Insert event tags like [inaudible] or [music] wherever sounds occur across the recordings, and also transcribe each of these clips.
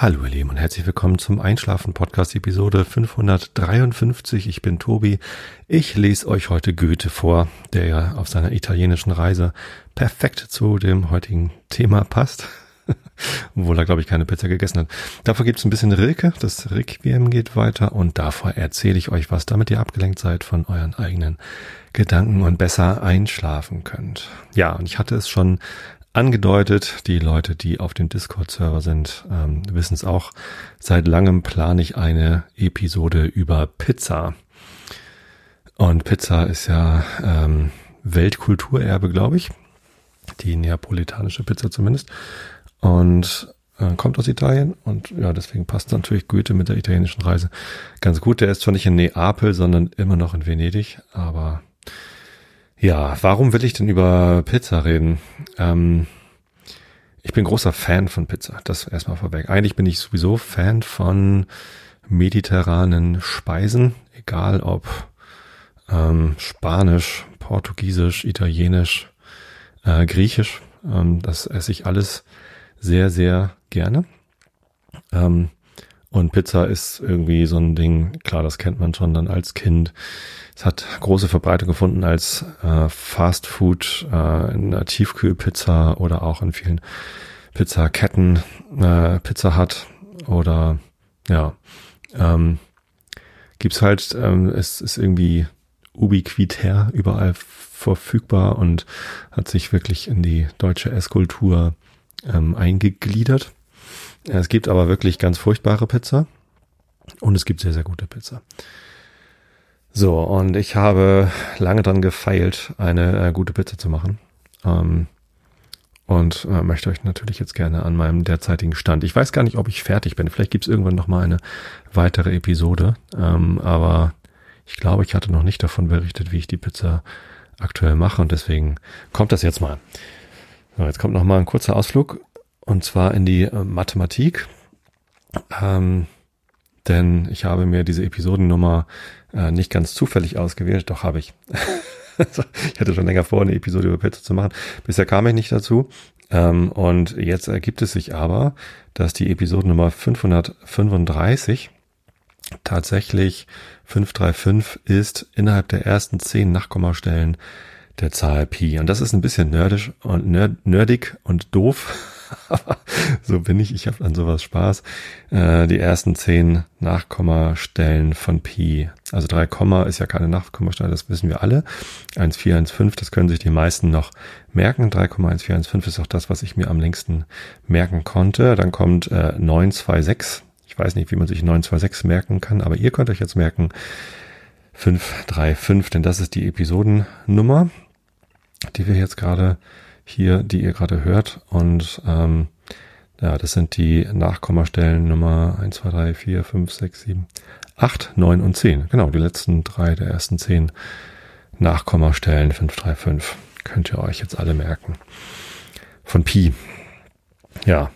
Hallo ihr Lieben und herzlich willkommen zum Einschlafen Podcast Episode 553. Ich bin Tobi. Ich lese euch heute Goethe vor, der ja auf seiner italienischen Reise perfekt zu dem heutigen Thema passt. [laughs] Obwohl er, glaube ich, keine Pizza gegessen hat. Davor gibt es ein bisschen Rilke. Das Requiem geht weiter und davor erzähle ich euch was, damit ihr abgelenkt seid von euren eigenen Gedanken und besser einschlafen könnt. Ja, und ich hatte es schon angedeutet. Die Leute, die auf dem Discord-Server sind, ähm, wissen es auch. Seit langem plane ich eine Episode über Pizza. Und Pizza ist ja ähm, Weltkulturerbe, glaube ich. Die neapolitanische Pizza zumindest. Und äh, kommt aus Italien und ja, deswegen passt natürlich Goethe mit der italienischen Reise ganz gut. Der ist zwar nicht in Neapel, sondern immer noch in Venedig, aber ja, warum will ich denn über Pizza reden? Ähm, ich bin großer Fan von Pizza, das erstmal vorweg. Eigentlich bin ich sowieso Fan von mediterranen Speisen, egal ob ähm, Spanisch, Portugiesisch, Italienisch, äh, Griechisch. Ähm, das esse ich alles sehr, sehr gerne. Ähm, und Pizza ist irgendwie so ein Ding, klar, das kennt man schon dann als Kind. Es hat große Verbreitung gefunden als äh, Fast Food äh, in der Tiefkühlpizza oder auch in vielen Pizzaketten, äh, Pizza Hut oder ja, ähm, gibt's halt, ähm, es ist irgendwie ubiquitär überall verfügbar und hat sich wirklich in die deutsche Esskultur ähm, eingegliedert. Es gibt aber wirklich ganz furchtbare Pizza und es gibt sehr, sehr gute Pizza. So, und ich habe lange dran gefeilt, eine äh, gute Pizza zu machen. Ähm, und äh, möchte euch natürlich jetzt gerne an meinem derzeitigen Stand. Ich weiß gar nicht, ob ich fertig bin. Vielleicht gibt es irgendwann noch mal eine weitere Episode. Ähm, aber ich glaube, ich hatte noch nicht davon berichtet, wie ich die Pizza aktuell mache. Und deswegen kommt das jetzt mal. So, jetzt kommt noch mal ein kurzer Ausflug. Und zwar in die äh, Mathematik. Ähm, denn ich habe mir diese Episodennummer äh, nicht ganz zufällig ausgewählt, doch habe ich. [laughs] ich hatte schon länger vor, eine Episode über Pizza zu machen. Bisher kam ich nicht dazu. Ähm, und jetzt ergibt es sich aber, dass die Episodennummer 535 tatsächlich 535 ist innerhalb der ersten zehn Nachkommastellen der Zahl Pi. Und das ist ein bisschen nerdisch und nerd, nerdig und doof. [laughs] [laughs] so bin ich, ich habe an sowas Spaß. Äh, die ersten zehn Nachkommastellen von Pi. Also drei Komma ist ja keine Nachkommastelle, das wissen wir alle. 1415, das können sich die meisten noch merken. 3,1415 ist auch das, was ich mir am längsten merken konnte. Dann kommt äh, 926. Ich weiß nicht, wie man sich 926 merken kann, aber ihr könnt euch jetzt merken 535, denn das ist die Episodennummer, die wir jetzt gerade hier, die ihr gerade hört. Und ähm, ja, das sind die Nachkommastellen Nummer 1, 2, 3, 4, 5, 6, 7, 8, 9 und 10. Genau, die letzten drei der ersten zehn Nachkommastellen 5, 3, 5. Könnt ihr euch jetzt alle merken. Von Pi. Ja,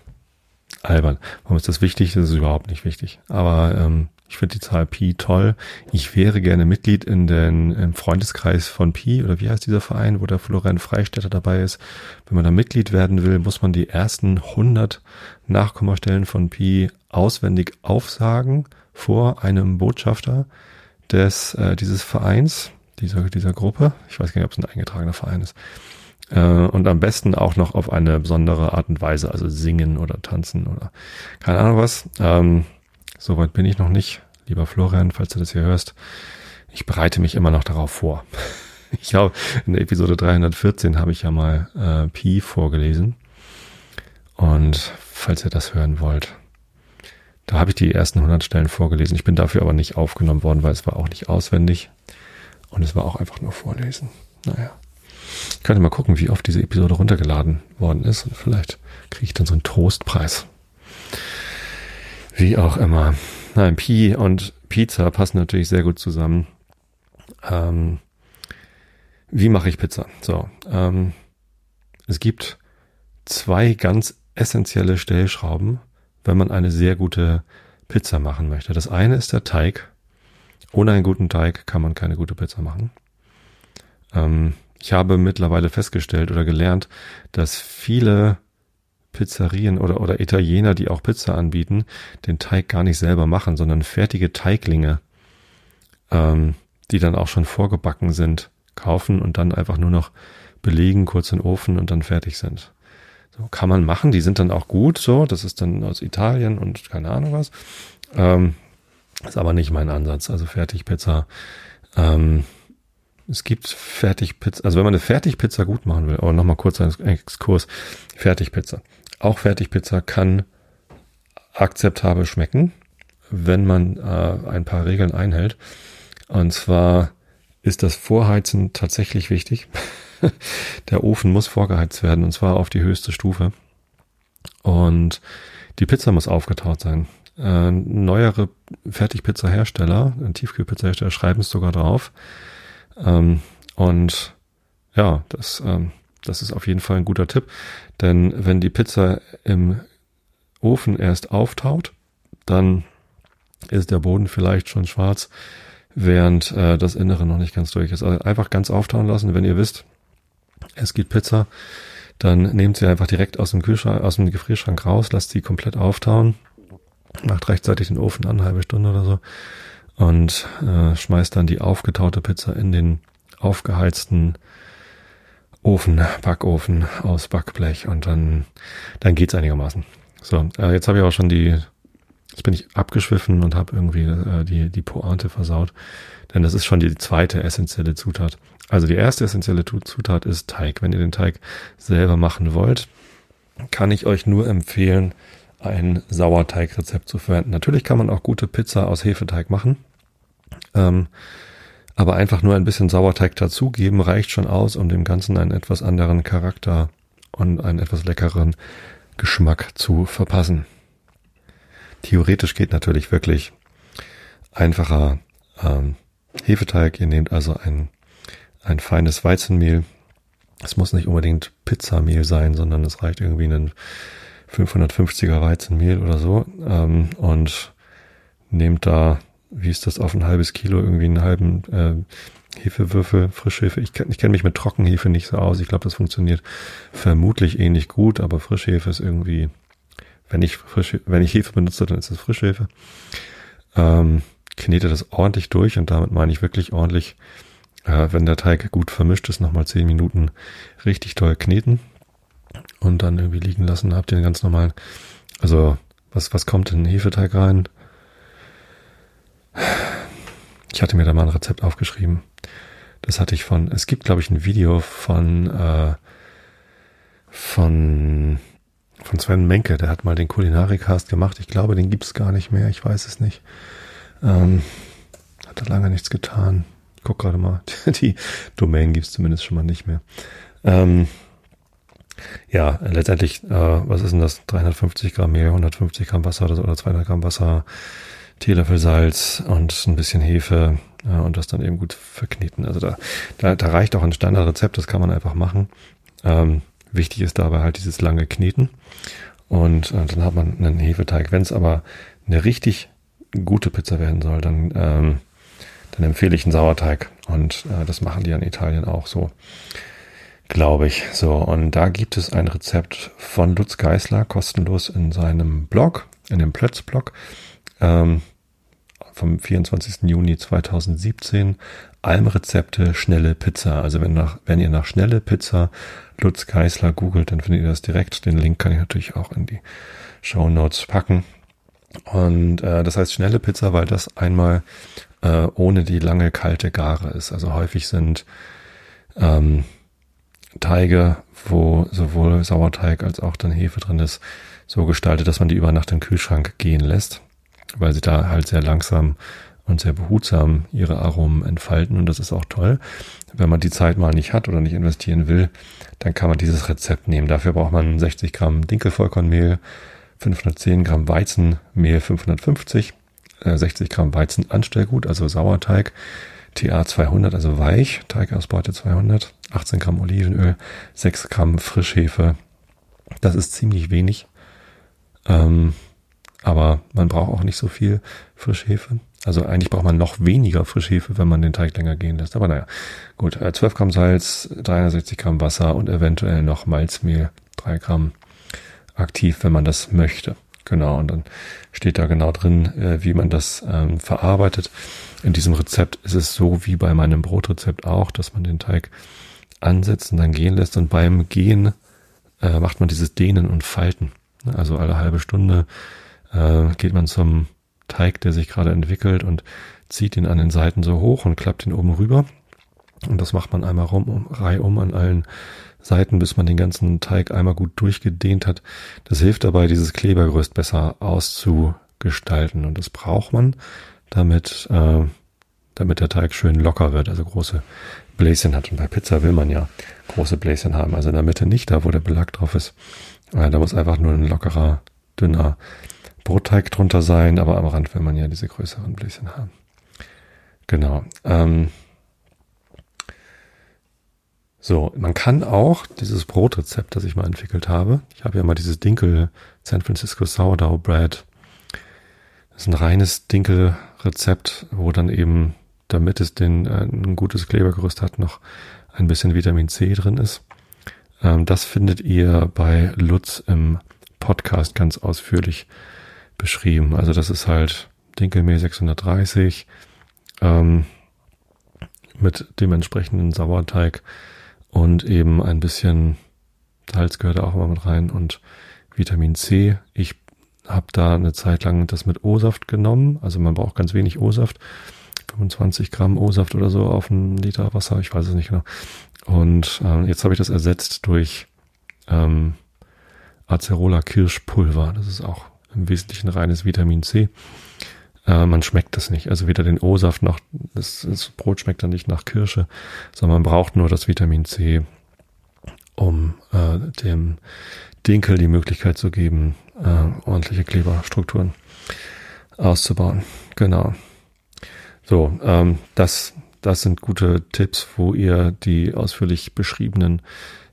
albern. Warum ist das wichtig? Das ist überhaupt nicht wichtig. Aber ähm, ich finde die Zahl Pi toll. Ich wäre gerne Mitglied in den im Freundeskreis von Pi oder wie heißt dieser Verein, wo der Florian Freistetter dabei ist. Wenn man da Mitglied werden will, muss man die ersten 100 Nachkommastellen von Pi auswendig aufsagen vor einem Botschafter des äh, dieses Vereins, dieser dieser Gruppe. Ich weiß gar nicht, ob es ein eingetragener Verein ist. Äh, und am besten auch noch auf eine besondere Art und Weise, also singen oder tanzen oder keine Ahnung was. Ähm, Soweit bin ich noch nicht. Lieber Florian, falls du das hier hörst, ich bereite mich immer noch darauf vor. [laughs] Ich habe in der Episode 314 habe ich ja mal äh, Pi vorgelesen. Und falls ihr das hören wollt, da habe ich die ersten 100 Stellen vorgelesen. Ich bin dafür aber nicht aufgenommen worden, weil es war auch nicht auswendig. Und es war auch einfach nur vorlesen. Naja. Ich könnte mal gucken, wie oft diese Episode runtergeladen worden ist. Und vielleicht kriege ich dann so einen Trostpreis. Wie auch immer. Nein, Pi und Pizza passen natürlich sehr gut zusammen. Ähm, wie mache ich Pizza? So, ähm, es gibt zwei ganz essentielle Stellschrauben, wenn man eine sehr gute Pizza machen möchte. Das eine ist der Teig. Ohne einen guten Teig kann man keine gute Pizza machen. Ähm, ich habe mittlerweile festgestellt oder gelernt, dass viele Pizzerien oder, oder Italiener, die auch Pizza anbieten, den Teig gar nicht selber machen, sondern fertige Teiglinge, ähm, die dann auch schon vorgebacken sind, kaufen und dann einfach nur noch belegen, kurz in den Ofen und dann fertig sind. So kann man machen, die sind dann auch gut, so, das ist dann aus Italien und keine Ahnung was. Ähm, ist aber nicht mein Ansatz, also Fertigpizza. Ähm, es gibt Fertigpizza, also wenn man eine Fertigpizza gut machen will, aber nochmal kurz ein Exkurs, Fertigpizza. Auch Fertigpizza kann akzeptabel schmecken, wenn man äh, ein paar Regeln einhält. Und zwar ist das Vorheizen tatsächlich wichtig. [laughs] Der Ofen muss vorgeheizt werden und zwar auf die höchste Stufe. Und die Pizza muss aufgetaut sein. Äh, neuere Fertigpizza-Hersteller, Tiefkühlpizza-Hersteller schreiben es sogar drauf. Ähm, und ja, das, ähm, das ist auf jeden Fall ein guter Tipp. Denn wenn die Pizza im Ofen erst auftaut, dann ist der Boden vielleicht schon schwarz, während äh, das Innere noch nicht ganz durch ist. Also einfach ganz auftauen lassen, wenn ihr wisst, es gibt Pizza, dann nehmt sie einfach direkt aus dem Kühlschrank, aus dem Gefrierschrank raus, lasst sie komplett auftauen, macht rechtzeitig den Ofen an, halbe Stunde oder so, und äh, schmeißt dann die aufgetaute Pizza in den aufgeheizten Ofen, Backofen aus Backblech und dann, dann geht's einigermaßen. So, äh, jetzt habe ich auch schon die, jetzt bin ich abgeschwiffen und habe irgendwie äh, die, die Pointe versaut, denn das ist schon die zweite essentielle Zutat. Also die erste essentielle Zutat ist Teig. Wenn ihr den Teig selber machen wollt, kann ich euch nur empfehlen, ein Sauerteigrezept zu verwenden. Natürlich kann man auch gute Pizza aus Hefeteig machen. Ähm, aber einfach nur ein bisschen Sauerteig dazugeben reicht schon aus, um dem Ganzen einen etwas anderen Charakter und einen etwas leckeren Geschmack zu verpassen. Theoretisch geht natürlich wirklich einfacher ähm, Hefeteig. Ihr nehmt also ein, ein feines Weizenmehl. Es muss nicht unbedingt Pizzamehl sein, sondern es reicht irgendwie ein 550er Weizenmehl oder so ähm, und nehmt da, wie ist das, auf ein halbes Kilo irgendwie einen halben äh, Hefewürfel, Frischhefe. Ich, ich kenne mich mit Trockenhefe nicht so aus. Ich glaube, das funktioniert vermutlich ähnlich gut, aber Frischhefe ist irgendwie, wenn ich Frisch, wenn ich Hefe benutze, dann ist es Frischhefe. Ähm, knete das ordentlich durch und damit meine ich wirklich ordentlich, äh, wenn der Teig gut vermischt ist, nochmal zehn Minuten richtig toll kneten und dann irgendwie liegen lassen. Habt ihr den ganz normalen, also was, was kommt in den Hefeteig rein? Ich hatte mir da mal ein Rezept aufgeschrieben. Das hatte ich von, es gibt glaube ich ein Video von, äh, von, von Sven Menke, der hat mal den Kulinarikast gemacht. Ich glaube, den gibt's gar nicht mehr, ich weiß es nicht. Ähm, hat da lange nichts getan. Ich guck gerade mal, [laughs] die Domain gibt's zumindest schon mal nicht mehr. Ähm, ja, letztendlich, äh, was ist denn das? 350 Gramm Mehl, 150 Gramm Wasser oder, so, oder 200 Gramm Wasser, Teelöffel Salz und ein bisschen Hefe äh, und das dann eben gut verkneten. Also da, da, da reicht auch ein Standardrezept, das kann man einfach machen. Ähm, wichtig ist dabei halt dieses lange Kneten und äh, dann hat man einen Hefeteig. Wenn es aber eine richtig gute Pizza werden soll, dann, ähm, dann empfehle ich einen Sauerteig und äh, das machen die in Italien auch so glaube ich. So, und da gibt es ein Rezept von Lutz Geisler, kostenlos in seinem Blog, in dem Plötz-Blog, ähm, vom 24. Juni 2017. Almrezepte schnelle Pizza. Also wenn, nach, wenn ihr nach schnelle Pizza Lutz Geisler googelt, dann findet ihr das direkt. Den Link kann ich natürlich auch in die Show Notes packen. Und äh, das heißt schnelle Pizza, weil das einmal äh, ohne die lange kalte Gare ist. Also häufig sind ähm, Teige, wo sowohl Sauerteig als auch dann Hefe drin ist, so gestaltet, dass man die über Nacht in den Kühlschrank gehen lässt, weil sie da halt sehr langsam und sehr behutsam ihre Aromen entfalten und das ist auch toll. Wenn man die Zeit mal nicht hat oder nicht investieren will, dann kann man dieses Rezept nehmen. Dafür braucht man 60 Gramm Dinkelvollkornmehl, 510 Gramm Weizenmehl 550, 60 Gramm Weizen Anstellgut, also Sauerteig, TA 200, also weich, Teigausbeute 200, 18 Gramm Olivenöl, 6 Gramm Frischhefe. Das ist ziemlich wenig. Ähm, aber man braucht auch nicht so viel Frischhefe. Also eigentlich braucht man noch weniger Frischhefe, wenn man den Teig länger gehen lässt. Aber naja, gut. 12 äh, Gramm Salz, 360 Gramm Wasser und eventuell noch Malzmehl, 3 Gramm. aktiv, wenn man das möchte. Genau, und dann steht da genau drin, äh, wie man das ähm, verarbeitet. In diesem Rezept ist es so wie bei meinem Brotrezept auch, dass man den Teig ansetzt und dann gehen lässt und beim Gehen äh, macht man dieses Dehnen und Falten. Also alle halbe Stunde äh, geht man zum Teig, der sich gerade entwickelt und zieht ihn an den Seiten so hoch und klappt ihn oben rüber. Und das macht man einmal rum, um, reihum an allen Seiten, bis man den ganzen Teig einmal gut durchgedehnt hat. Das hilft dabei, dieses Klebergerüst besser auszugestalten. Und das braucht man, damit, äh, damit der Teig schön locker wird, also große Bläschen hat. Und bei Pizza will man ja große Bläschen haben. Also in der Mitte nicht, da wo der Belag drauf ist. Äh, da muss einfach nur ein lockerer, dünner Brotteig drunter sein, aber am Rand will man ja diese größeren Bläschen haben. Genau. Ähm, so, man kann auch dieses Brotrezept, das ich mal entwickelt habe. Ich habe ja mal dieses Dinkel San Francisco Sourdough Bread. Das ist ein reines Dinkelrezept, wo dann eben, damit es den, äh, ein gutes Klebergerüst hat, noch ein bisschen Vitamin C drin ist. Ähm, das findet ihr bei Lutz im Podcast ganz ausführlich beschrieben. Also das ist halt Dinkelmehl 630 ähm, mit dem entsprechenden Sauerteig und eben ein bisschen Salz gehört auch immer mit rein und Vitamin C. Ich habe da eine Zeit lang das mit O-Saft genommen. Also man braucht ganz wenig O-Saft. 25 Gramm O-Saft oder so auf einen Liter Wasser, ich weiß es nicht genau. Und äh, jetzt habe ich das ersetzt durch ähm, Acerola Kirschpulver. Das ist auch im Wesentlichen reines Vitamin C. Äh, man schmeckt das nicht. Also weder den O-Saft noch das, das, Brot schmeckt dann nicht nach Kirsche, sondern man braucht nur das Vitamin C, um äh, dem Dinkel die Möglichkeit zu geben, äh, ordentliche Kleberstrukturen auszubauen. Genau. So, ähm, das, das sind gute Tipps, wo ihr die ausführlich beschriebenen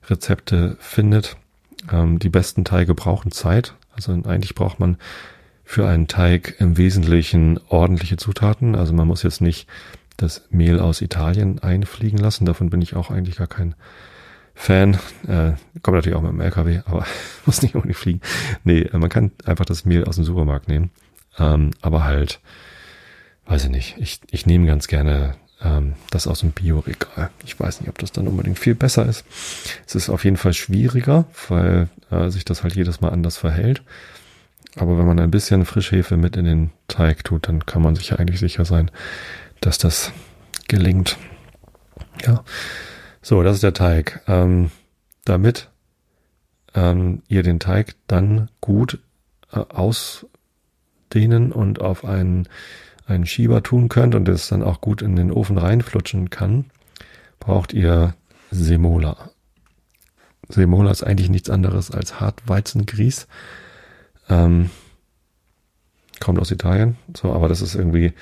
Rezepte findet. Ähm, die besten Teige brauchen Zeit. Also eigentlich braucht man für einen Teig im Wesentlichen ordentliche Zutaten. Also man muss jetzt nicht das Mehl aus Italien einfliegen lassen. Davon bin ich auch eigentlich gar kein Fan. Äh, kommt natürlich auch mit dem LKW, aber [laughs] muss nicht unbedingt fliegen. Nee, äh, man kann einfach das Mehl aus dem Supermarkt nehmen. Ähm, aber halt, weiß ich nicht. Ich, ich nehme ganz gerne ähm, das aus dem Bioregal. Ich weiß nicht, ob das dann unbedingt viel besser ist. Es ist auf jeden Fall schwieriger, weil äh, sich das halt jedes Mal anders verhält. Aber wenn man ein bisschen Frischhefe mit in den Teig tut, dann kann man sich ja eigentlich sicher sein, dass das gelingt. Ja. So, das ist der Teig. Ähm, damit ähm, ihr den Teig dann gut äh, ausdehnen und auf einen, einen Schieber tun könnt und es dann auch gut in den Ofen reinflutschen kann, braucht ihr Semola. Semola ist eigentlich nichts anderes als Hartweizengrieß. Ähm, kommt aus Italien, so, aber das ist irgendwie,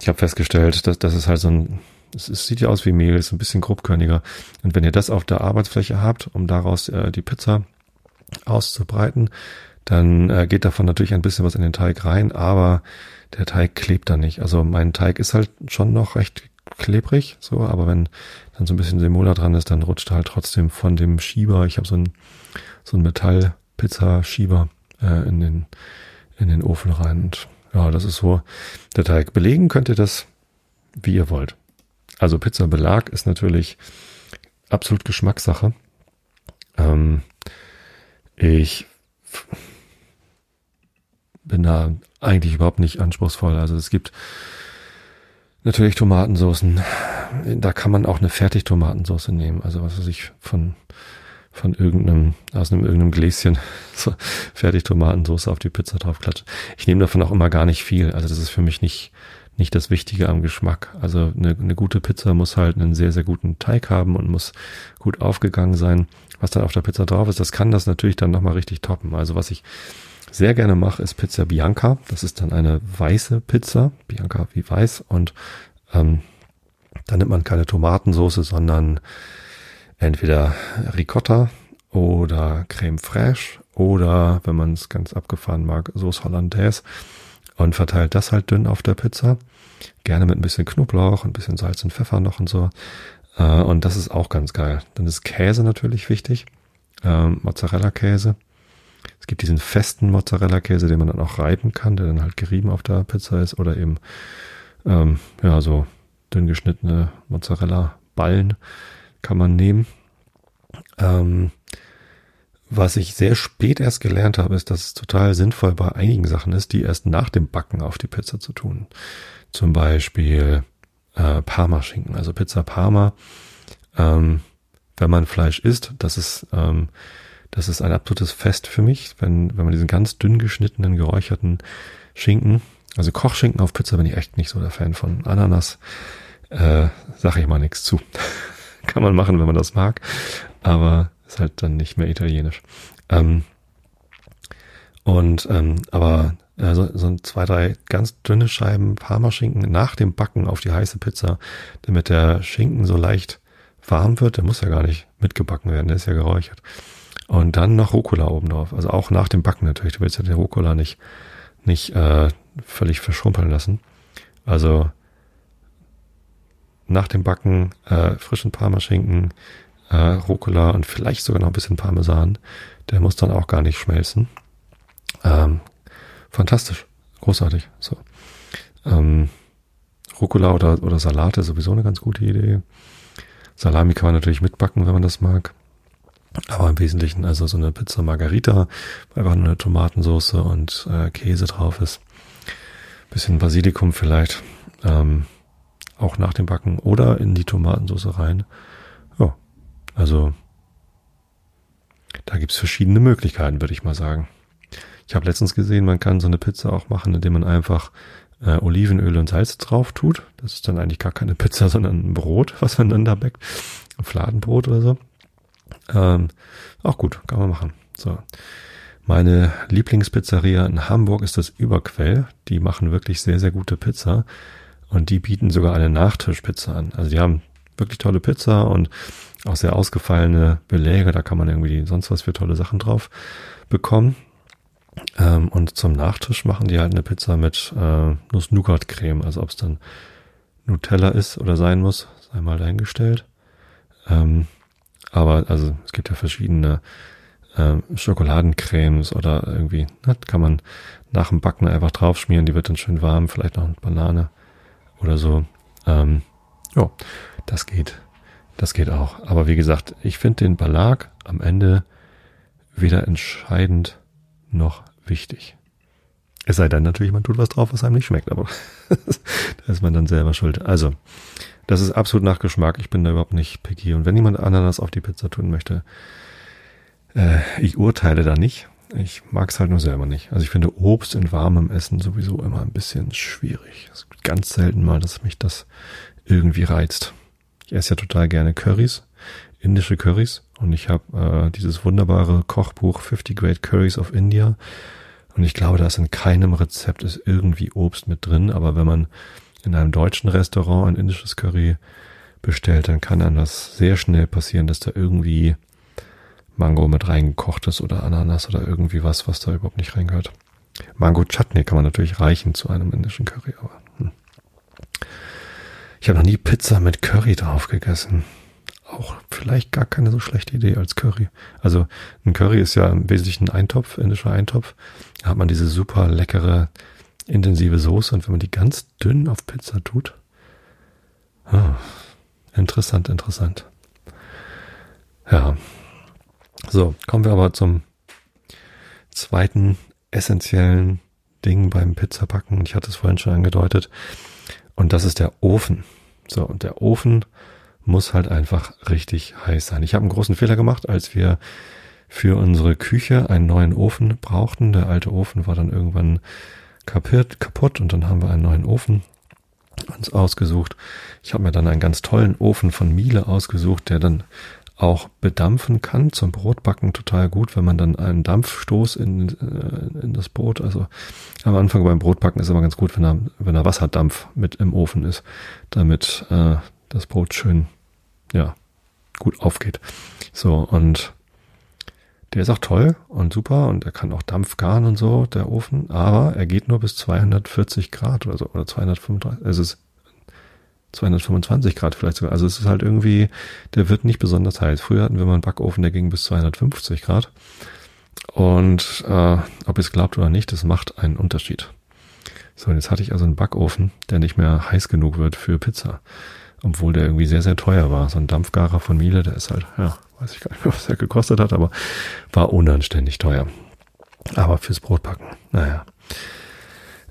ich habe festgestellt, dass das ist halt so ein, es, sieht ja aus wie Mehl, ist ein bisschen grobkörniger. Und wenn ihr das auf der Arbeitsfläche habt, um daraus äh, die Pizza auszubreiten, dann äh, geht davon natürlich ein bisschen was in den Teig rein, aber der Teig klebt da nicht. Also mein Teig ist halt schon noch recht klebrig, so, aber wenn dann so ein bisschen Semola dran ist, dann rutscht er halt trotzdem von dem Schieber. Ich habe so ein so ein Metall-Pizza-Schieber äh, in, den, in den Ofen rein. Und ja, das ist so der Teig. Belegen könnt ihr das, wie ihr wollt. Also Pizza-Belag ist natürlich absolut Geschmackssache. Ähm, ich bin da eigentlich überhaupt nicht anspruchsvoll. Also es gibt natürlich Tomatensoßen. Da kann man auch eine Fertigtomatensauce nehmen. Also was weiß ich von von irgendeinem, aus einem irgendeinem Gläschen [laughs] so fertig Tomatensauce auf die Pizza draufklatschen. Ich nehme davon auch immer gar nicht viel. Also das ist für mich nicht, nicht das Wichtige am Geschmack. Also eine, eine gute Pizza muss halt einen sehr, sehr guten Teig haben und muss gut aufgegangen sein. Was dann auf der Pizza drauf ist, das kann das natürlich dann nochmal richtig toppen. Also was ich sehr gerne mache, ist Pizza Bianca. Das ist dann eine weiße Pizza, Bianca wie weiß. Und ähm, da nimmt man keine Tomatensauce, sondern entweder Ricotta oder Creme Fraiche oder, wenn man es ganz abgefahren mag, Sauce Hollandaise und verteilt das halt dünn auf der Pizza. Gerne mit ein bisschen Knoblauch, ein bisschen Salz und Pfeffer noch und so. Äh, und das ist auch ganz geil. Dann ist Käse natürlich wichtig. Ähm, Mozzarella-Käse. Gibt diesen festen Mozzarella-Käse, den man dann auch reiben kann, der dann halt gerieben auf der Pizza ist oder eben ähm, ja so dünn geschnittene Mozzarella-Ballen kann man nehmen. Ähm, was ich sehr spät erst gelernt habe, ist, dass es total sinnvoll bei einigen Sachen ist, die erst nach dem Backen auf die Pizza zu tun. Zum Beispiel äh, Parma-Schinken, also Pizza Parma. Ähm, wenn man Fleisch isst, das ist, ähm, das ist ein absolutes Fest für mich, wenn, wenn man diesen ganz dünn geschnittenen, geräucherten Schinken, also Kochschinken auf Pizza bin ich echt nicht so der Fan von. Ananas, äh, sag ich mal nichts zu. [laughs] Kann man machen, wenn man das mag, aber ist halt dann nicht mehr italienisch. Ähm, und ähm, aber äh, so, so zwei, drei ganz dünne Scheiben Parmaschinken nach dem Backen auf die heiße Pizza, damit der Schinken so leicht warm wird. Der muss ja gar nicht mitgebacken werden, der ist ja geräuchert. Und dann noch Rucola oben drauf. Also auch nach dem Backen natürlich. Du willst ja den Rucola nicht, nicht äh, völlig verschrumpeln lassen. Also nach dem Backen äh, frischen Parmaschinken, äh, Rucola und vielleicht sogar noch ein bisschen Parmesan. Der muss dann auch gar nicht schmelzen. Ähm, fantastisch, großartig. So. Ähm, Rucola oder, oder Salate ist sowieso eine ganz gute Idee. Salami kann man natürlich mitbacken, wenn man das mag. Aber im Wesentlichen also so eine Pizza Margarita, wo einfach nur eine Tomatensauce und äh, Käse drauf ist. Bisschen Basilikum vielleicht. Ähm, auch nach dem Backen oder in die Tomatensauce rein. Ja, also da gibt's verschiedene Möglichkeiten, würde ich mal sagen. Ich habe letztens gesehen, man kann so eine Pizza auch machen, indem man einfach äh, Olivenöl und Salz drauf tut. Das ist dann eigentlich gar keine Pizza, [laughs] sondern ein Brot, was man dann da backt. Ein Fladenbrot oder so. Ähm, auch gut, kann man machen. So. Meine Lieblingspizzeria in Hamburg ist das Überquell. Die machen wirklich sehr, sehr gute Pizza. Und die bieten sogar eine Nachtischpizza an. Also die haben wirklich tolle Pizza und auch sehr ausgefallene Beläge. Da kann man irgendwie sonst was für tolle Sachen drauf bekommen. Ähm, und zum Nachtisch machen die halt eine Pizza mit äh, Nuss-Nougat-Creme. Also ob es dann Nutella ist oder sein muss, sei mal dahingestellt. Ähm, aber also es gibt ja verschiedene äh, Schokoladencremes oder irgendwie, ne, kann man nach dem Backen einfach draufschmieren, die wird dann schön warm, vielleicht noch eine Banane oder so. Ähm, ja, das geht. Das geht auch. Aber wie gesagt, ich finde den Belag am Ende weder entscheidend noch wichtig. Es sei denn natürlich, man tut was drauf, was einem nicht schmeckt, aber [laughs] da ist man dann selber schuld. Also, das ist absolut nach Geschmack. Ich bin da überhaupt nicht picky. Und wenn jemand Ananas auf die Pizza tun möchte, äh, ich urteile da nicht. Ich mag es halt nur selber nicht. Also ich finde Obst in warmem Essen sowieso immer ein bisschen schwierig. Es gibt ganz selten mal, dass mich das irgendwie reizt. Ich esse ja total gerne Currys, indische Currys. Und ich habe äh, dieses wunderbare Kochbuch 50 Great Curries of India. Und ich glaube, da ist in keinem Rezept ist irgendwie Obst mit drin. Aber wenn man in einem deutschen Restaurant ein indisches Curry bestellt, dann kann einem das sehr schnell passieren, dass da irgendwie Mango mit reingekocht ist oder Ananas oder irgendwie was, was da überhaupt nicht reingehört. Mango Chutney kann man natürlich reichen zu einem indischen Curry, aber hm. ich habe noch nie Pizza mit Curry drauf gegessen auch vielleicht gar keine so schlechte Idee als Curry. Also ein Curry ist ja im Wesentlichen ein Eintopf, indischer Eintopf. Hat man diese super leckere, intensive Soße und wenn man die ganz dünn auf Pizza tut. Oh, interessant, interessant. Ja. So, kommen wir aber zum zweiten essentiellen Ding beim Pizzabacken. Ich hatte es vorhin schon angedeutet. Und das ist der Ofen. So, und der Ofen muss halt einfach richtig heiß sein. Ich habe einen großen Fehler gemacht, als wir für unsere Küche einen neuen Ofen brauchten. Der alte Ofen war dann irgendwann kaputt, kaputt und dann haben wir einen neuen Ofen uns ausgesucht. Ich habe mir dann einen ganz tollen Ofen von Miele ausgesucht, der dann auch bedampfen kann zum Brotbacken total gut, wenn man dann einen Dampfstoß in, äh, in das Brot, also am Anfang beim Brotbacken ist immer ganz gut, wenn da, wenn da Wasserdampf mit im Ofen ist, damit äh, das Brot schön ja, gut aufgeht. So, und der ist auch toll und super und er kann auch Dampf garen und so, der Ofen, aber er geht nur bis 240 Grad oder so, oder 235, es ist 225 Grad vielleicht sogar. Also es ist halt irgendwie, der wird nicht besonders heiß. Früher hatten wir mal einen Backofen, der ging bis 250 Grad. Und äh, ob ihr es glaubt oder nicht, das macht einen Unterschied. So, jetzt hatte ich also einen Backofen, der nicht mehr heiß genug wird für Pizza. Obwohl der irgendwie sehr, sehr teuer war. So ein Dampfgarer von Miele, der ist halt, ja, weiß ich gar nicht mehr, was er gekostet hat, aber war unanständig teuer. Aber fürs Brotbacken, naja.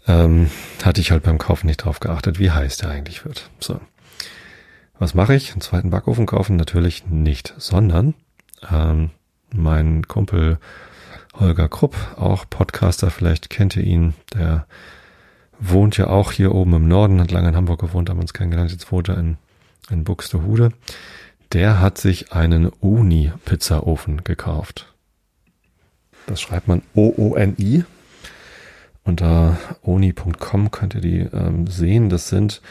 Ähm, hatte ich halt beim Kaufen nicht drauf geachtet, wie heiß der eigentlich wird. So. Was mache ich? Einen zweiten Backofen kaufen? Natürlich nicht, sondern ähm, mein Kumpel Holger Krupp, auch Podcaster, vielleicht kennt ihr ihn, der wohnt ja auch hier oben im Norden, hat lange in Hamburg gewohnt, haben uns kennengelernt, jetzt wohnt er in, in Buxtehude. Der hat sich einen Uni-Pizzaofen gekauft. Das schreibt man O-O-N-I. Unter oni.com könnt ihr die ähm, sehen. Das sind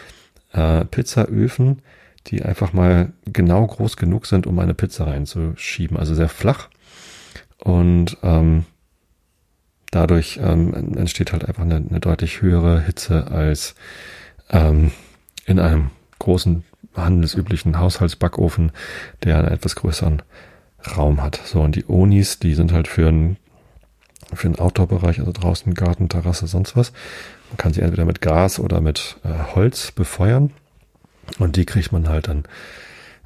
äh, Pizzaöfen, die einfach mal genau groß genug sind, um eine Pizza reinzuschieben. Also sehr flach. Und ähm, dadurch ähm, entsteht halt einfach eine, eine deutlich höhere Hitze als ähm, in einem großen handelsüblichen Haushaltsbackofen, der einen etwas größeren Raum hat. So, und die Onis, die sind halt für einen für den Outdoor-Bereich, also draußen Garten, Terrasse, sonst was. Man kann sie entweder mit Gas oder mit äh, Holz befeuern. Und die kriegt man halt dann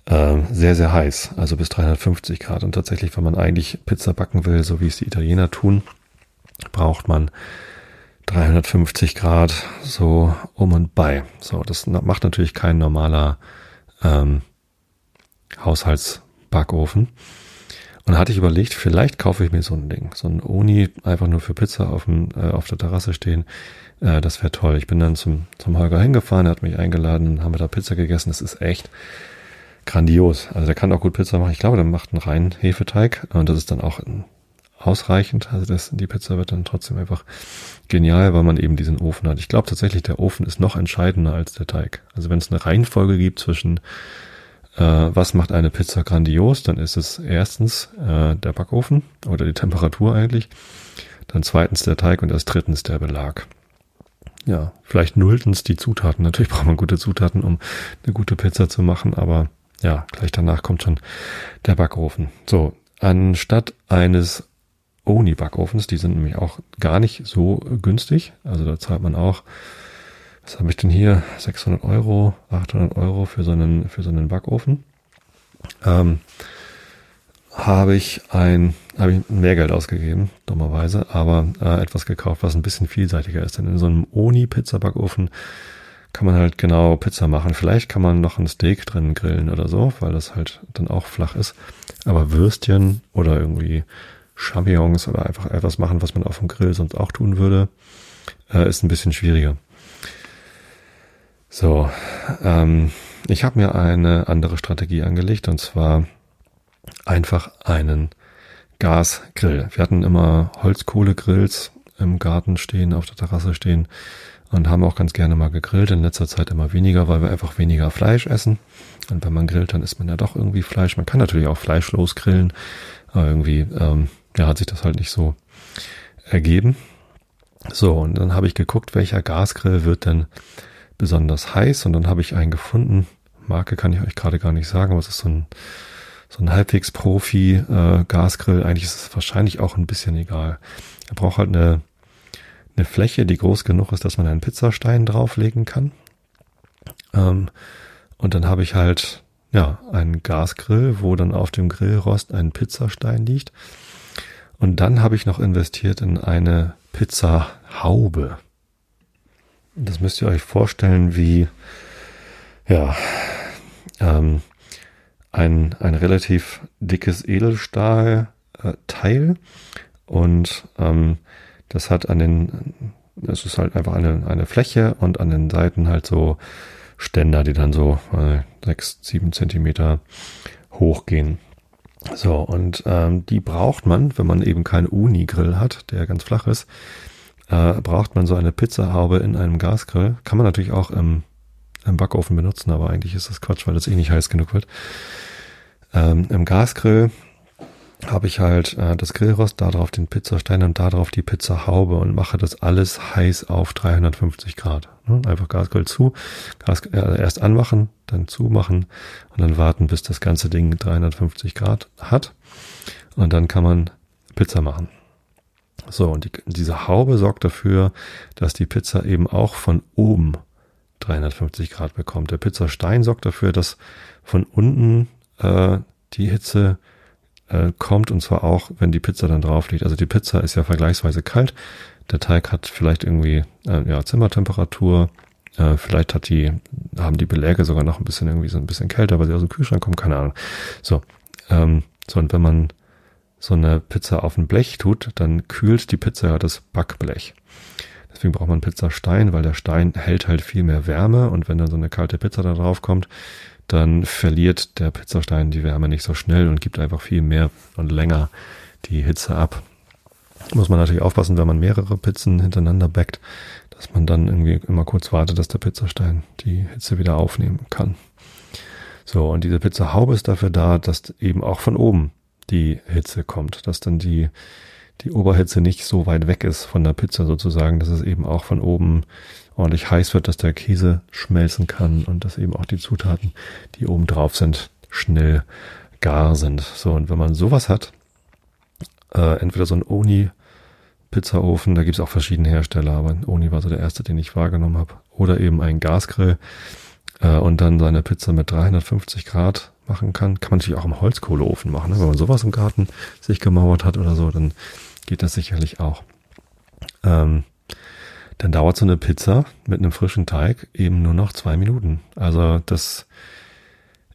äh, sehr, sehr heiß, also bis 350 Grad. Und tatsächlich, wenn man eigentlich Pizza backen will, so wie es die Italiener tun, braucht man 350 Grad so um und bei. So, das macht natürlich kein normaler ähm, Haushaltsbackofen. Und da hatte ich überlegt, vielleicht kaufe ich mir so ein Ding, so ein Uni, einfach nur für Pizza auf, dem, äh, auf der Terrasse stehen. Äh, das wäre toll. Ich bin dann zum, zum Holger hingefahren, er hat mich eingeladen, haben wir da Pizza gegessen. Das ist echt grandios. Also der kann auch gut Pizza machen. Ich glaube, der macht einen reinen Hefeteig und das ist dann auch ausreichend. Also das, die Pizza wird dann trotzdem einfach genial, weil man eben diesen Ofen hat. Ich glaube tatsächlich, der Ofen ist noch entscheidender als der Teig. Also wenn es eine Reihenfolge gibt zwischen äh, was macht eine Pizza grandios, dann ist es erstens äh, der Backofen oder die Temperatur eigentlich, dann zweitens der Teig und erst drittens der Belag. Ja, vielleicht nulltens die Zutaten. Natürlich braucht man gute Zutaten, um eine gute Pizza zu machen, aber ja, gleich danach kommt schon der Backofen. So, anstatt eines Oni-Backofens, die sind nämlich auch gar nicht so günstig. Also da zahlt man auch, was habe ich denn hier? 600 Euro, 800 Euro für so einen, für so einen Backofen. Ähm, habe ich ein, habe ich mehr Geld ausgegeben, dummerweise, aber äh, etwas gekauft, was ein bisschen vielseitiger ist. Denn in so einem Oni-Pizza-Backofen kann man halt genau Pizza machen. Vielleicht kann man noch ein Steak drin grillen oder so, weil das halt dann auch flach ist. Aber Würstchen oder irgendwie Champignons oder einfach etwas machen, was man auf dem Grill sonst auch tun würde, äh, ist ein bisschen schwieriger. So, ähm, ich habe mir eine andere Strategie angelegt und zwar einfach einen Gasgrill. Wir hatten immer Holzkohlegrills im Garten stehen, auf der Terrasse stehen und haben auch ganz gerne mal gegrillt. In letzter Zeit immer weniger, weil wir einfach weniger Fleisch essen. Und wenn man grillt, dann isst man ja doch irgendwie Fleisch. Man kann natürlich auch fleischlos grillen, aber irgendwie ähm, ja, hat sich das halt nicht so ergeben. So, und dann habe ich geguckt, welcher Gasgrill wird denn besonders heiß. Und dann habe ich einen gefunden. Marke kann ich euch gerade gar nicht sagen, aber es ist so ein, so ein halbwegs Profi-Gasgrill. Äh, Eigentlich ist es wahrscheinlich auch ein bisschen egal. Er braucht halt eine eine Fläche, die groß genug ist, dass man einen Pizzastein drauflegen kann. Ähm, und dann habe ich halt ja einen Gasgrill, wo dann auf dem Grillrost ein Pizzastein liegt. Und dann habe ich noch investiert in eine Pizzahaube. Das müsst ihr euch vorstellen wie ja ähm, ein ein relativ dickes Edelstahlteil und ähm, das hat an den, es ist halt einfach eine, eine Fläche und an den Seiten halt so Ständer, die dann so äh, sechs, sieben Zentimeter hochgehen. So, und ähm, die braucht man, wenn man eben keinen Uni-Grill hat, der ganz flach ist, äh, braucht man so eine Pizzahaube in einem Gasgrill. Kann man natürlich auch im, im Backofen benutzen, aber eigentlich ist das Quatsch, weil das eh nicht heiß genug wird. Ähm, Im Gasgrill habe ich halt äh, das Grillrost, da drauf den Pizzastein und da drauf die Pizzahaube und mache das alles heiß auf 350 Grad. Ne? Einfach Gasgrill zu, Gas, äh, erst anmachen, dann zumachen und dann warten, bis das ganze Ding 350 Grad hat. Und dann kann man Pizza machen. So, und die, diese Haube sorgt dafür, dass die Pizza eben auch von oben 350 Grad bekommt. Der Pizzastein sorgt dafür, dass von unten äh, die Hitze äh, kommt und zwar auch, wenn die Pizza dann drauf liegt. Also die Pizza ist ja vergleichsweise kalt. Der Teig hat vielleicht irgendwie äh, ja, Zimmertemperatur. Äh, vielleicht hat die, haben die Beläge sogar noch ein bisschen irgendwie so ein bisschen kälter, weil sie aus dem Kühlschrank kommen, keine Ahnung. So, ähm, so und wenn man so eine Pizza auf ein Blech tut, dann kühlt die Pizza ja das Backblech. Deswegen braucht man Pizzastein, weil der Stein hält halt viel mehr Wärme und wenn dann so eine kalte Pizza da drauf kommt, dann verliert der Pizzastein die Wärme nicht so schnell und gibt einfach viel mehr und länger die Hitze ab. Muss man natürlich aufpassen, wenn man mehrere Pizzen hintereinander backt, dass man dann irgendwie immer kurz wartet, dass der Pizzastein die Hitze wieder aufnehmen kann. So, und diese Pizzahaube ist dafür da, dass eben auch von oben die Hitze kommt, dass dann die, die Oberhitze nicht so weit weg ist von der Pizza sozusagen, dass es eben auch von oben ordentlich heiß wird, dass der Käse schmelzen kann und dass eben auch die Zutaten, die oben drauf sind, schnell gar sind. So, und wenn man sowas hat, äh, entweder so ein Oni Pizzaofen, da gibt es auch verschiedene Hersteller, aber Oni war so der erste, den ich wahrgenommen habe, oder eben ein Gasgrill äh, und dann seine Pizza mit 350 Grad machen kann. Kann man natürlich auch im Holzkohleofen machen. Ne? Wenn man sowas im Garten sich gemauert hat oder so, dann geht das sicherlich auch. Ähm, dann dauert so eine Pizza mit einem frischen Teig eben nur noch zwei Minuten. Also das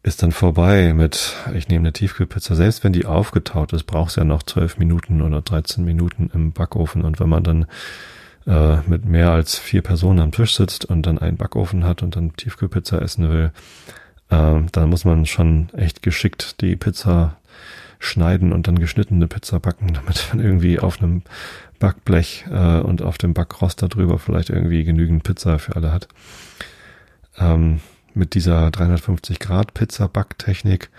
ist dann vorbei mit, ich nehme eine Tiefkühlpizza. Selbst wenn die aufgetaut ist, braucht es ja noch zwölf Minuten oder 13 Minuten im Backofen. Und wenn man dann äh, mit mehr als vier Personen am Tisch sitzt und dann einen Backofen hat und dann Tiefkühlpizza essen will, äh, dann muss man schon echt geschickt die Pizza schneiden und dann geschnittene Pizza backen, damit man irgendwie auf einem Backblech äh, und auf dem Backrost darüber vielleicht irgendwie genügend Pizza für alle hat. Ähm, mit dieser 350 Grad Pizza Backtechnik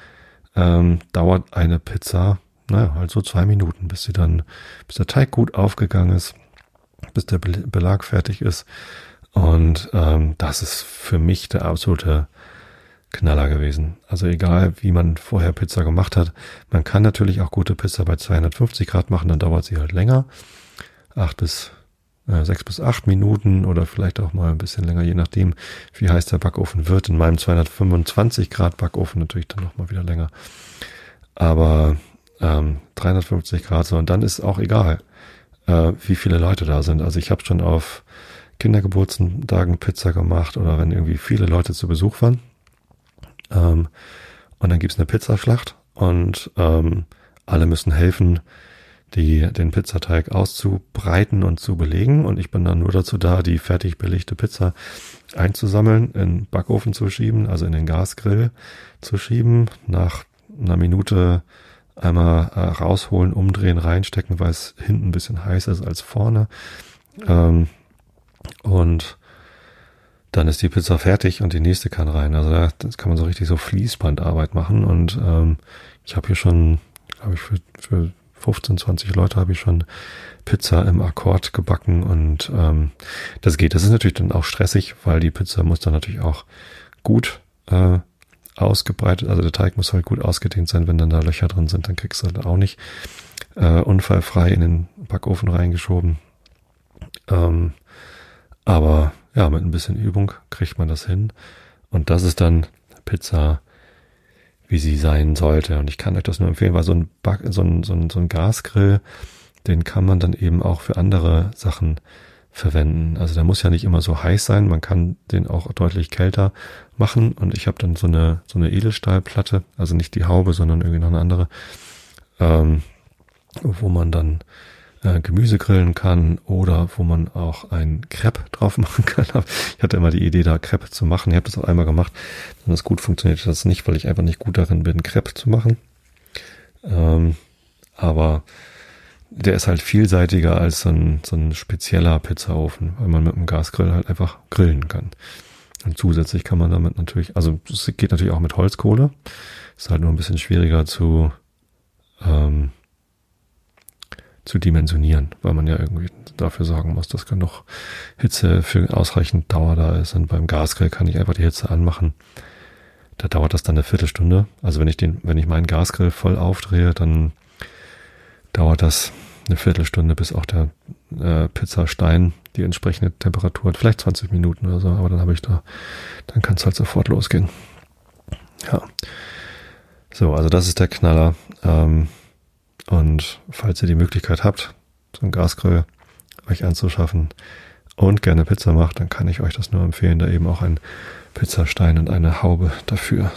ähm, dauert eine Pizza, naja, halt so zwei Minuten, bis sie dann, bis der Teig gut aufgegangen ist, bis der Belag fertig ist. Und ähm, das ist für mich der absolute Knaller gewesen. Also egal, wie man vorher Pizza gemacht hat, man kann natürlich auch gute Pizza bei 250 Grad machen, dann dauert sie halt länger. Acht bis äh, sechs bis acht Minuten oder vielleicht auch mal ein bisschen länger, je nachdem, wie heiß der Backofen wird. In meinem 225 Grad Backofen natürlich dann noch mal wieder länger. Aber ähm, 350 Grad so und dann ist auch egal, äh, wie viele Leute da sind. Also ich habe schon auf Kindergeburtstagen Pizza gemacht oder wenn irgendwie viele Leute zu Besuch waren ähm, und dann gibt's eine Pizzaschlacht und ähm, alle müssen helfen, die, den Pizzateig auszubreiten und zu belegen. Und ich bin dann nur dazu da, die fertig belegte Pizza einzusammeln, in den Backofen zu schieben, also in den Gasgrill zu schieben, nach einer Minute einmal äh, rausholen, umdrehen, reinstecken, weil es hinten ein bisschen heißer ist als vorne. Ähm, und dann ist die Pizza fertig und die nächste kann rein. Also da das kann man so richtig so Fließbandarbeit machen. Und ähm, ich habe hier schon, glaube ich, für, für 15, 20 Leute habe ich schon Pizza im Akkord gebacken und ähm, das geht. Das ist natürlich dann auch stressig, weil die Pizza muss dann natürlich auch gut äh, ausgebreitet, also der Teig muss halt gut ausgedehnt sein. Wenn dann da Löcher drin sind, dann kriegst du halt auch nicht äh, unfallfrei in den Backofen reingeschoben. Ähm, aber ja, mit ein bisschen Übung kriegt man das hin. Und das ist dann Pizza, wie sie sein sollte. Und ich kann euch das nur empfehlen, weil so ein, Back, so ein, so ein, so ein Gasgrill, den kann man dann eben auch für andere Sachen verwenden. Also der muss ja nicht immer so heiß sein, man kann den auch deutlich kälter machen und ich habe dann so eine so eine Edelstahlplatte, also nicht die Haube, sondern irgendwie noch eine andere, ähm, wo man dann äh, Gemüse grillen kann oder wo man auch ein Crepe drauf [laughs] machen kann. Ich hatte immer die Idee, da Crepe zu machen. Ich habe das auch einmal gemacht. Wenn das gut funktioniert das nicht, weil ich einfach nicht gut darin bin, Crepe zu machen. Ähm, aber der ist halt vielseitiger als so ein, so ein spezieller Pizzaofen, weil man mit dem Gasgrill halt einfach grillen kann. Und zusätzlich kann man damit natürlich, also es geht natürlich auch mit Holzkohle. Ist halt nur ein bisschen schwieriger zu ähm, zu dimensionieren, weil man ja irgendwie dafür sorgen muss, dass genug Hitze für ausreichend Dauer da ist. Und beim Gasgrill kann ich einfach die Hitze anmachen. Da dauert das dann eine Viertelstunde. Also wenn ich den, wenn ich meinen Gasgrill voll aufdrehe, dann dauert das eine Viertelstunde, bis auch der äh, Pizzastein die entsprechende Temperatur hat. Vielleicht 20 Minuten oder so, aber dann habe ich da, dann kann es halt sofort losgehen. Ja. So, also das ist der Knaller. Ähm, und falls ihr die Möglichkeit habt, so ein Gasgrill euch anzuschaffen und gerne Pizza macht, dann kann ich euch das nur empfehlen, da eben auch ein Pizzastein und eine Haube dafür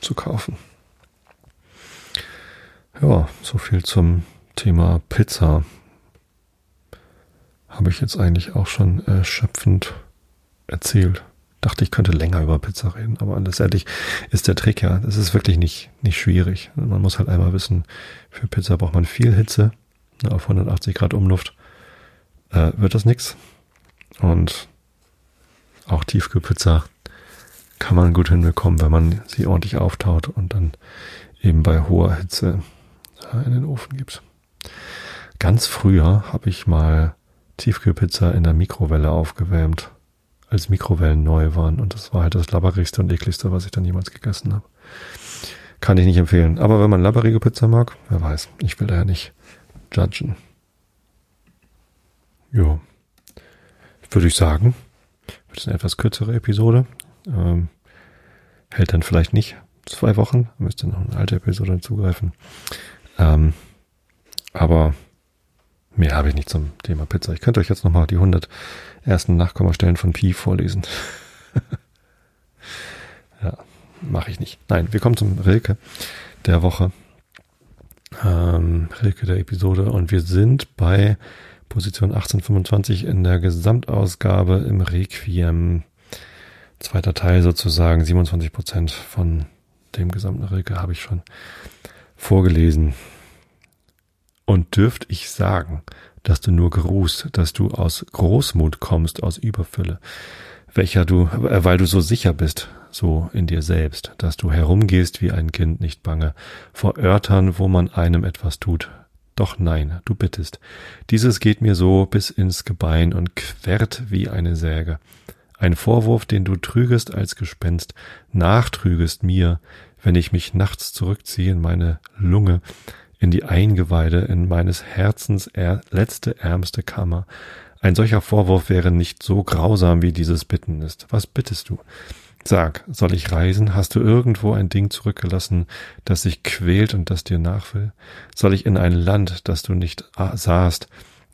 zu kaufen. Ja, so viel zum Thema Pizza. Habe ich jetzt eigentlich auch schon erschöpfend erzählt. Dachte, ich könnte länger über Pizza reden, aber letztendlich ist der Trick ja, das ist wirklich nicht, nicht schwierig. Man muss halt einmal wissen, für Pizza braucht man viel Hitze. Auf 180 Grad Umluft äh, wird das nix. Und auch Tiefkühlpizza kann man gut hinbekommen, wenn man sie ordentlich auftaut und dann eben bei hoher Hitze äh, in den Ofen gibt. Ganz früher habe ich mal Tiefkühlpizza in der Mikrowelle aufgewärmt, als Mikrowellen neu waren. Und das war halt das labberigste und ekligste, was ich dann jemals gegessen habe. Kann ich nicht empfehlen. Aber wenn man labberige Pizza mag, wer weiß. Ich will da ja nicht judgen. Ja. Würde ich sagen. Wird eine etwas kürzere Episode. Ähm, hält dann vielleicht nicht zwei Wochen. Müsste noch eine alte Episode zugreifen. Ähm, aber mehr habe ich nicht zum Thema Pizza. Ich könnte euch jetzt nochmal die 100 ersten Nachkommastellen von Pi vorlesen. [laughs] ja, mache ich nicht. Nein, wir kommen zum Rilke der Woche. Ähm, Rilke der Episode und wir sind bei Position 1825 in der Gesamtausgabe im Requiem. Zweiter Teil sozusagen, 27 Prozent von dem gesamten Rilke habe ich schon vorgelesen. Und dürft ich sagen, dass du nur geruhst, dass du aus Großmut kommst, aus Überfülle, welcher du, äh, weil du so sicher bist, so in dir selbst, dass du herumgehst wie ein Kind nicht bange, vor Örtern, wo man einem etwas tut. Doch nein, du bittest. Dieses geht mir so bis ins Gebein und querrt wie eine Säge. Ein Vorwurf, den du trügest als Gespenst, nachtrügest mir, wenn ich mich nachts zurückziehe in meine Lunge, in die Eingeweide, in meines Herzens er letzte ärmste Kammer. Ein solcher Vorwurf wäre nicht so grausam, wie dieses Bitten ist. Was bittest du? Sag, soll ich reisen? Hast du irgendwo ein Ding zurückgelassen, das sich quält und das dir nachwill? Soll ich in ein Land, das du nicht sahst,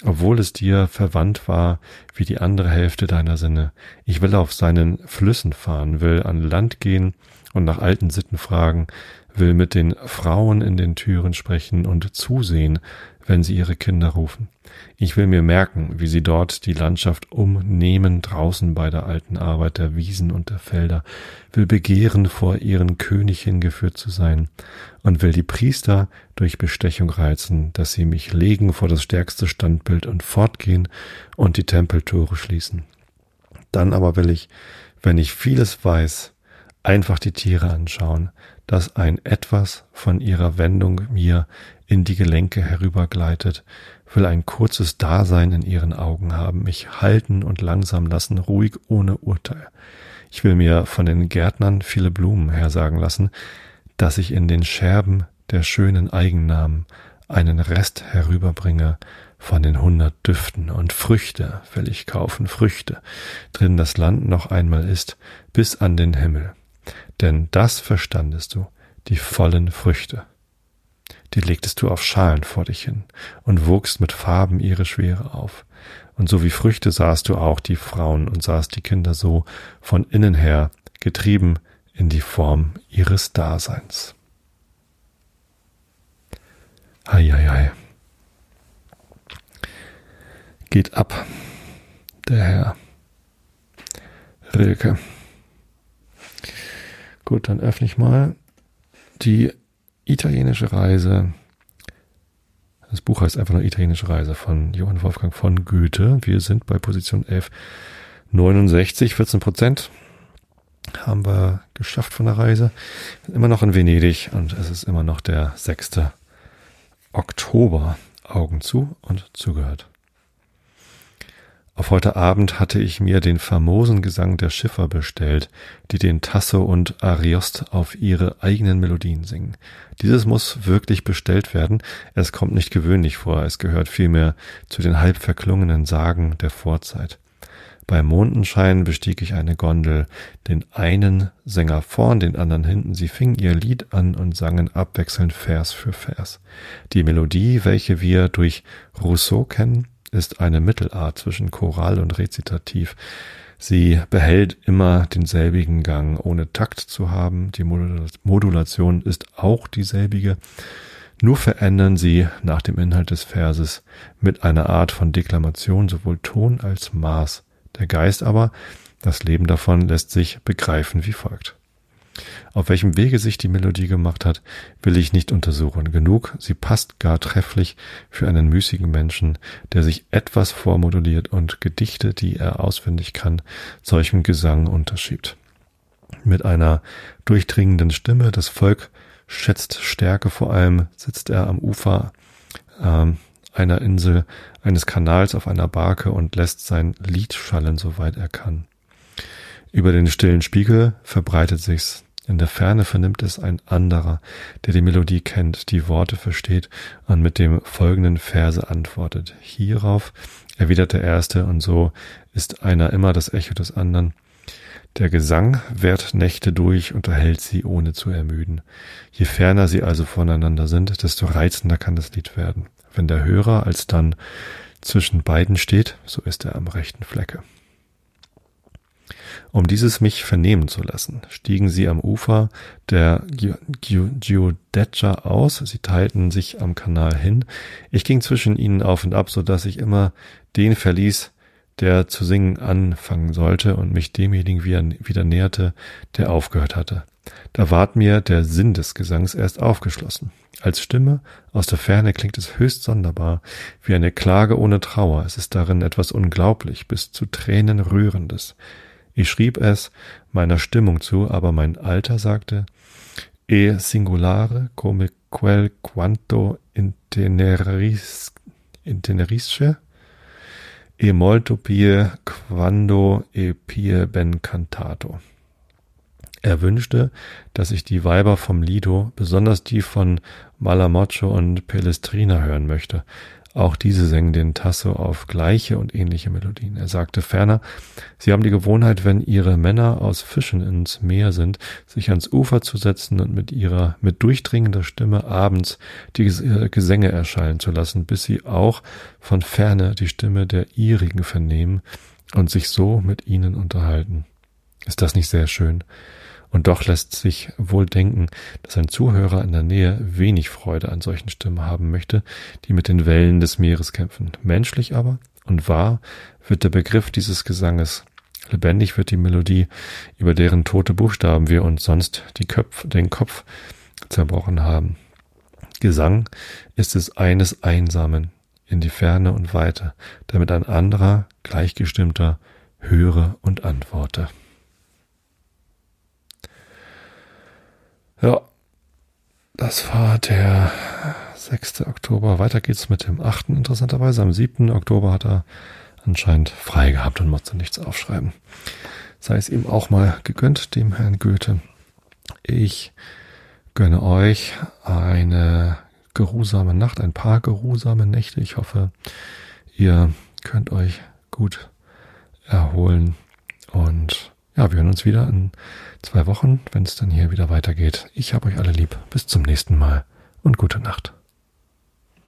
obwohl es dir verwandt war wie die andere Hälfte deiner Sinne? Ich will auf seinen Flüssen fahren, will an Land gehen und nach alten Sitten fragen, will mit den Frauen in den Türen sprechen und zusehen, wenn sie ihre Kinder rufen. Ich will mir merken, wie sie dort die Landschaft umnehmen draußen bei der alten Arbeit der Wiesen und der Felder, will begehren, vor ihren König hingeführt zu sein und will die Priester durch Bestechung reizen, dass sie mich legen vor das stärkste Standbild und fortgehen und die Tempeltore schließen. Dann aber will ich, wenn ich vieles weiß, einfach die Tiere anschauen, dass ein etwas von ihrer Wendung mir in die Gelenke herübergleitet, will ein kurzes Dasein in ihren Augen haben, mich halten und langsam lassen, ruhig ohne Urteil. Ich will mir von den Gärtnern viele Blumen hersagen lassen, dass ich in den Scherben der schönen Eigennamen einen Rest herüberbringe von den hundert Düften und Früchte will ich kaufen, Früchte, drin das Land noch einmal ist, bis an den Himmel denn das verstandest du, die vollen Früchte. Die legtest du auf Schalen vor dich hin und wogst mit Farben ihre Schwere auf. Und so wie Früchte sahst du auch die Frauen und sahst die Kinder so von innen her, getrieben in die Form ihres Daseins. Eieiei. Geht ab, der Herr Rilke. Gut, dann öffne ich mal die italienische Reise. Das Buch heißt einfach nur italienische Reise von Johann Wolfgang von Goethe. Wir sind bei Position 1169, 14 Prozent haben wir geschafft von der Reise. Immer noch in Venedig und es ist immer noch der 6. Oktober. Augen zu und zugehört. Auf heute Abend hatte ich mir den famosen Gesang der Schiffer bestellt, die den Tasso und Ariost auf ihre eigenen Melodien singen. Dieses muss wirklich bestellt werden. Es kommt nicht gewöhnlich vor. Es gehört vielmehr zu den halb verklungenen Sagen der Vorzeit. Beim Mondenschein bestieg ich eine Gondel, den einen Sänger vorn, den anderen hinten. Sie fingen ihr Lied an und sangen abwechselnd Vers für Vers. Die Melodie, welche wir durch Rousseau kennen, ist eine Mittelart zwischen Choral und Rezitativ. Sie behält immer denselbigen Gang, ohne Takt zu haben. Die Modulation ist auch dieselbige. Nur verändern sie nach dem Inhalt des Verses mit einer Art von Deklamation sowohl Ton als Maß. Der Geist aber, das Leben davon lässt sich begreifen wie folgt. Auf welchem Wege sich die Melodie gemacht hat, will ich nicht untersuchen. Genug, sie passt gar trefflich für einen müßigen Menschen, der sich etwas vormoduliert und Gedichte, die er auswendig kann, solchem Gesang unterschiebt. Mit einer durchdringenden Stimme, das Volk schätzt Stärke vor allem, sitzt er am Ufer ähm, einer Insel, eines Kanals auf einer Barke und lässt sein Lied schallen, soweit er kann. Über den stillen Spiegel verbreitet sich's in der Ferne vernimmt es ein anderer, der die Melodie kennt, die Worte versteht und mit dem folgenden Verse antwortet. Hierauf erwidert der Erste und so ist einer immer das Echo des anderen. Der Gesang währt Nächte durch, unterhält sie ohne zu ermüden. Je ferner sie also voneinander sind, desto reizender kann das Lied werden. Wenn der Hörer alsdann zwischen beiden steht, so ist er am rechten Flecke. Um dieses mich vernehmen zu lassen, stiegen sie am Ufer der Giudecca aus. Sie teilten sich am Kanal hin. Ich ging zwischen ihnen auf und ab, so dass ich immer den verließ, der zu singen anfangen sollte und mich demjenigen wieder, wieder näherte, der aufgehört hatte. Da ward mir der Sinn des Gesangs erst aufgeschlossen. Als Stimme aus der Ferne klingt es höchst sonderbar, wie eine Klage ohne Trauer. Es ist darin etwas unglaublich, bis zu Tränen rührendes. Ich schrieb es meiner Stimmung zu, aber mein Alter sagte, e singolare come quel quanto inteneris, intenerisce e molto pie quando e pie ben cantato. Er wünschte, dass ich die Weiber vom Lido, besonders die von Malamoccio und Pelestrina hören möchte, auch diese singen den Tasso auf gleiche und ähnliche Melodien. Er sagte ferner, sie haben die Gewohnheit, wenn ihre Männer aus Fischen ins Meer sind, sich ans Ufer zu setzen und mit ihrer mit durchdringender Stimme abends die äh, Gesänge erschallen zu lassen, bis sie auch von ferne die Stimme der ihrigen vernehmen und sich so mit ihnen unterhalten. Ist das nicht sehr schön? Und doch lässt sich wohl denken, dass ein Zuhörer in der Nähe wenig Freude an solchen Stimmen haben möchte, die mit den Wellen des Meeres kämpfen. Menschlich aber und wahr wird der Begriff dieses Gesanges. Lebendig wird die Melodie, über deren tote Buchstaben wir uns sonst die Köpf, den Kopf zerbrochen haben. Gesang ist es eines Einsamen in die Ferne und Weite, damit ein anderer, gleichgestimmter, höre und antworte. Ja, das war der 6. Oktober. Weiter geht's mit dem 8. interessanterweise. Am 7. Oktober hat er anscheinend frei gehabt und musste nichts aufschreiben. Sei es ihm auch mal gegönnt, dem Herrn Goethe. Ich gönne euch eine geruhsame Nacht, ein paar geruhsame Nächte. Ich hoffe, ihr könnt euch gut erholen und ja, wir hören uns wieder in zwei Wochen, wenn es dann hier wieder weitergeht. Ich habe euch alle lieb. Bis zum nächsten Mal und gute Nacht.